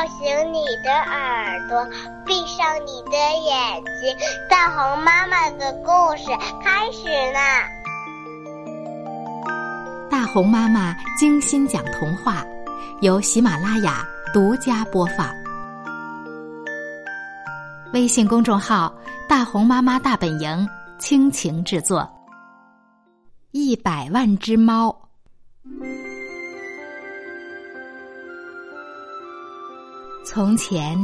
叫醒你的耳朵，闭上你的眼睛。大红妈妈的故事开始啦！大红妈妈精心讲童话，由喜马拉雅独家播放。微信公众号“大红妈妈大本营”倾情制作。一百万只猫。从前，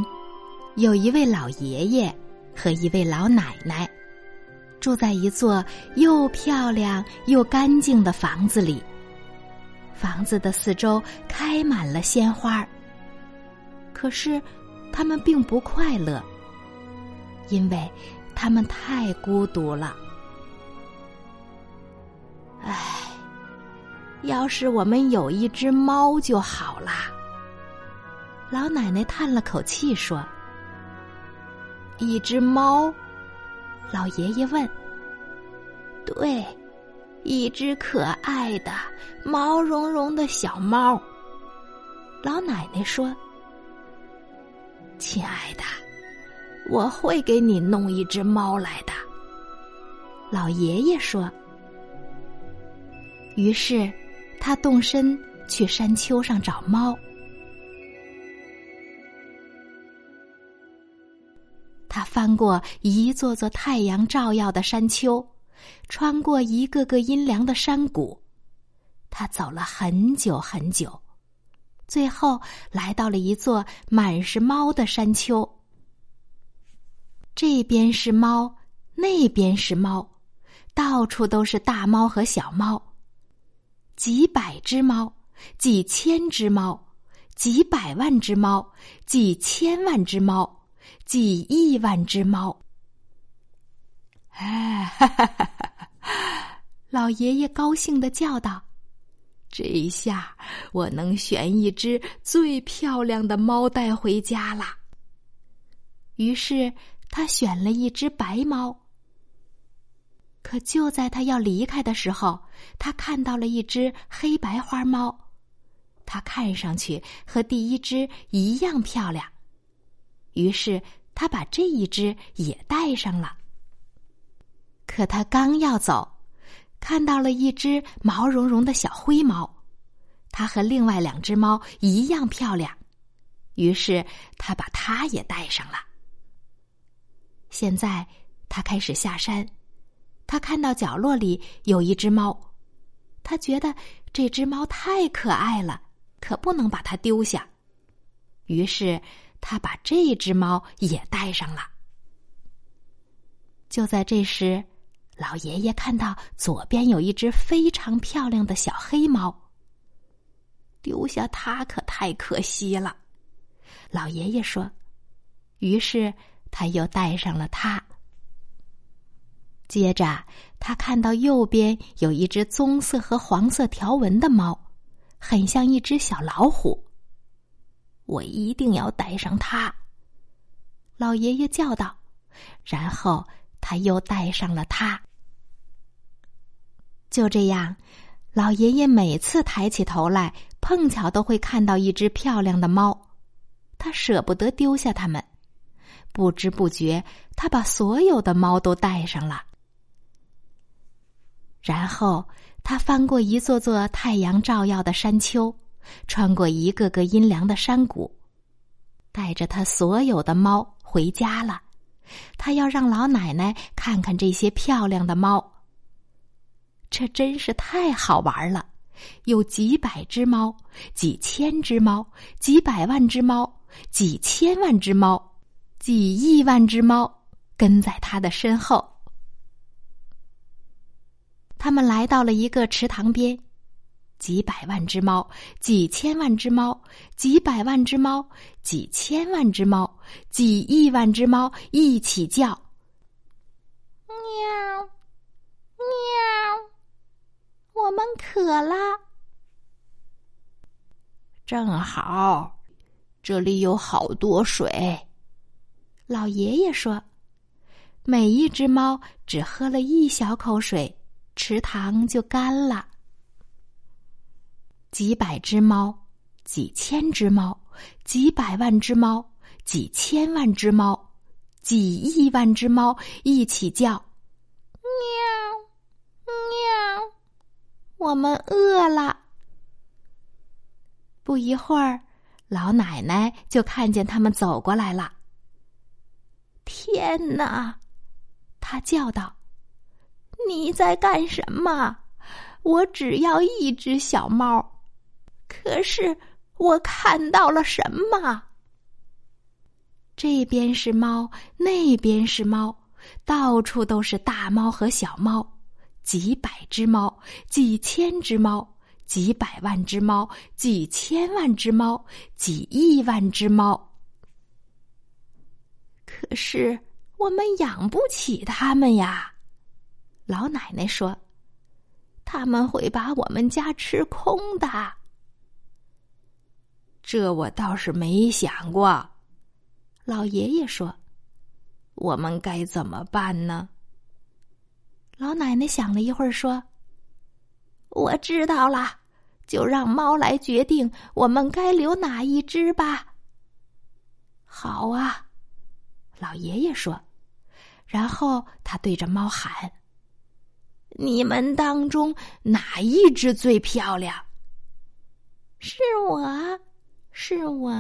有一位老爷爷和一位老奶奶，住在一座又漂亮又干净的房子里。房子的四周开满了鲜花可是他们并不快乐，因为他们太孤独了。唉，要是我们有一只猫就好啦。老奶奶叹了口气说：“一只猫。”老爷爷问：“对，一只可爱的毛茸茸的小猫。”老奶奶说：“亲爱的，我会给你弄一只猫来的。”老爷爷说。于是，他动身去山丘上找猫。翻过一座座太阳照耀的山丘，穿过一个个阴凉的山谷，他走了很久很久，最后来到了一座满是猫的山丘。这边是猫，那边是猫，到处都是大猫和小猫，几百只猫，几千只猫，几百万只猫，几千万只猫。几亿万只猫！哎，哈哈哈哈老爷爷高兴的叫道：“这一下我能选一只最漂亮的猫带回家啦。”于是他选了一只白猫。可就在他要离开的时候，他看到了一只黑白花猫，它看上去和第一只一样漂亮。于是他把这一只也带上了。可他刚要走，看到了一只毛茸茸的小灰猫，它和另外两只猫一样漂亮，于是他把它也带上了。现在他开始下山，他看到角落里有一只猫，他觉得这只猫太可爱了，可不能把它丢下，于是。他把这只猫也带上了。就在这时，老爷爷看到左边有一只非常漂亮的小黑猫。丢下它可太可惜了，老爷爷说。于是他又带上了它。接着，他看到右边有一只棕色和黄色条纹的猫，很像一只小老虎。我一定要带上它，老爷爷叫道。然后他又带上了它。就这样，老爷爷每次抬起头来，碰巧都会看到一只漂亮的猫。他舍不得丢下它们，不知不觉，他把所有的猫都带上了。然后他翻过一座座太阳照耀的山丘。穿过一个个阴凉的山谷，带着他所有的猫回家了。他要让老奶奶看看这些漂亮的猫。这真是太好玩了！有几百只猫，几千只猫，几百万只猫，几千万只猫，几亿万只猫跟在他的身后。他们来到了一个池塘边。几百万只猫，几千万只猫，几百万只猫，几千万只猫，几亿万只猫一起叫：“喵，喵！我们渴了。”正好，这里有好多水。老爷爷说：“每一只猫只喝了一小口水，池塘就干了。”几百只猫，几千只猫，几百万只猫，几千万只猫，几亿万只猫一起叫：“喵，喵，我们饿了。”不一会儿，老奶奶就看见他们走过来了。天哪！她叫道：“你在干什么？我只要一只小猫，可是我看到了什么？这边是猫，那边是猫，到处都是大猫和小猫，几百只猫，几千只猫。”几百万只猫，几千万只猫，几亿万只猫。可是我们养不起它们呀，老奶奶说：“他们会把我们家吃空的。”这我倒是没想过。老爷爷说：“我们该怎么办呢？”老奶奶想了一会儿说。我知道了，就让猫来决定我们该留哪一只吧。好啊，老爷爷说。然后他对着猫喊：“你们当中哪一只最漂亮？”是我，是我，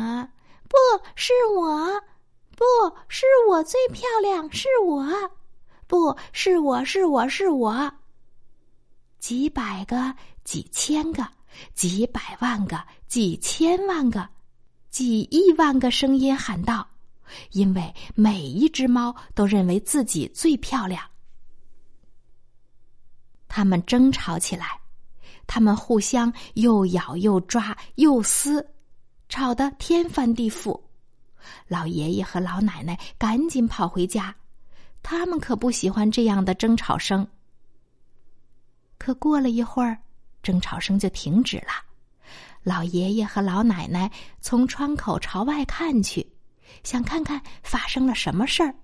不是我，不是我最漂亮，是我，不是我是我是我。几百个、几千个、几百万个、几千万个、几亿万个声音喊道：“因为每一只猫都认为自己最漂亮。”他们争吵起来，他们互相又咬又抓又撕，吵得天翻地覆。老爷爷和老奶奶赶紧跑回家，他们可不喜欢这样的争吵声。可过了一会儿，争吵声就停止了。老爷爷和老奶奶从窗口朝外看去，想看看发生了什么事儿。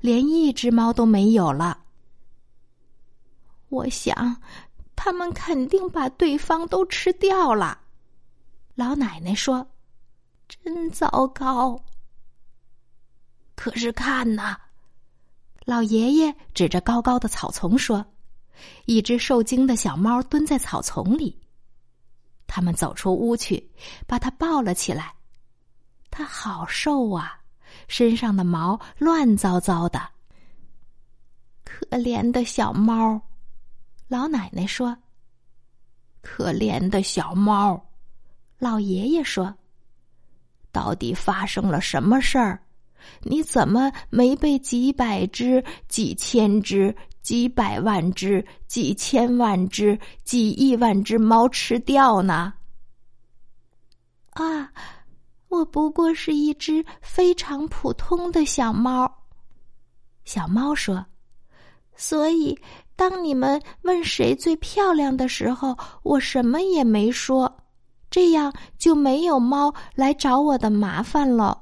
连一只猫都没有了。我想，他们肯定把对方都吃掉了。老奶奶说：“真糟糕。”可是看呐，老爷爷指着高高的草丛说。一只受惊的小猫蹲在草丛里，他们走出屋去，把它抱了起来。它好瘦啊，身上的毛乱糟糟的。可怜的小猫，老奶奶说。可怜的小猫，老爷爷说。到底发生了什么事儿？你怎么没被几百只、几千只？几百万只、几千万只、几亿万只猫吃掉呢？啊，我不过是一只非常普通的小猫。小猫说：“所以，当你们问谁最漂亮的时候，我什么也没说，这样就没有猫来找我的麻烦了。”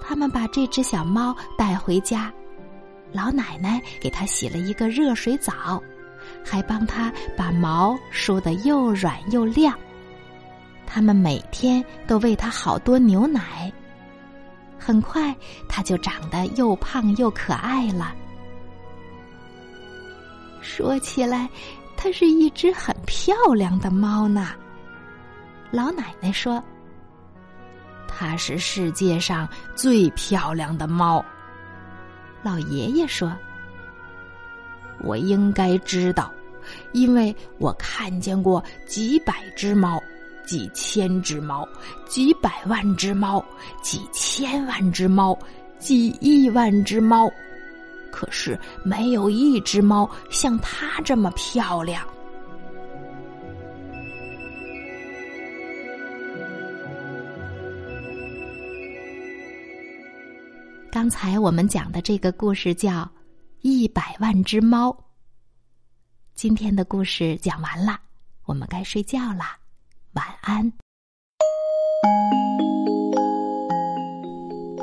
他们把这只小猫带回家，老奶奶给它洗了一个热水澡，还帮它把毛梳得又软又亮。他们每天都喂它好多牛奶，很快它就长得又胖又可爱了。说起来，它是一只很漂亮的猫呢。老奶奶说。它是世界上最漂亮的猫。老爷爷说：“我应该知道，因为我看见过几百只猫、几千只猫、几百万只猫、几千万只猫、几亿万只猫，可是没有一只猫像它这么漂亮。”刚才我们讲的这个故事叫《一百万只猫》。今天的故事讲完了，我们该睡觉啦，晚安。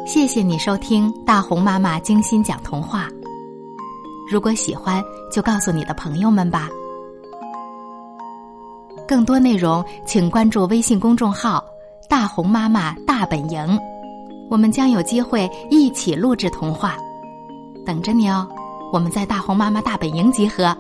谢谢你收听大红妈妈精心讲童话。如果喜欢，就告诉你的朋友们吧。更多内容请关注微信公众号“大红妈妈大本营”，我们将有机会一起录制童话，等着你哦。我们在大红妈妈大本营集合。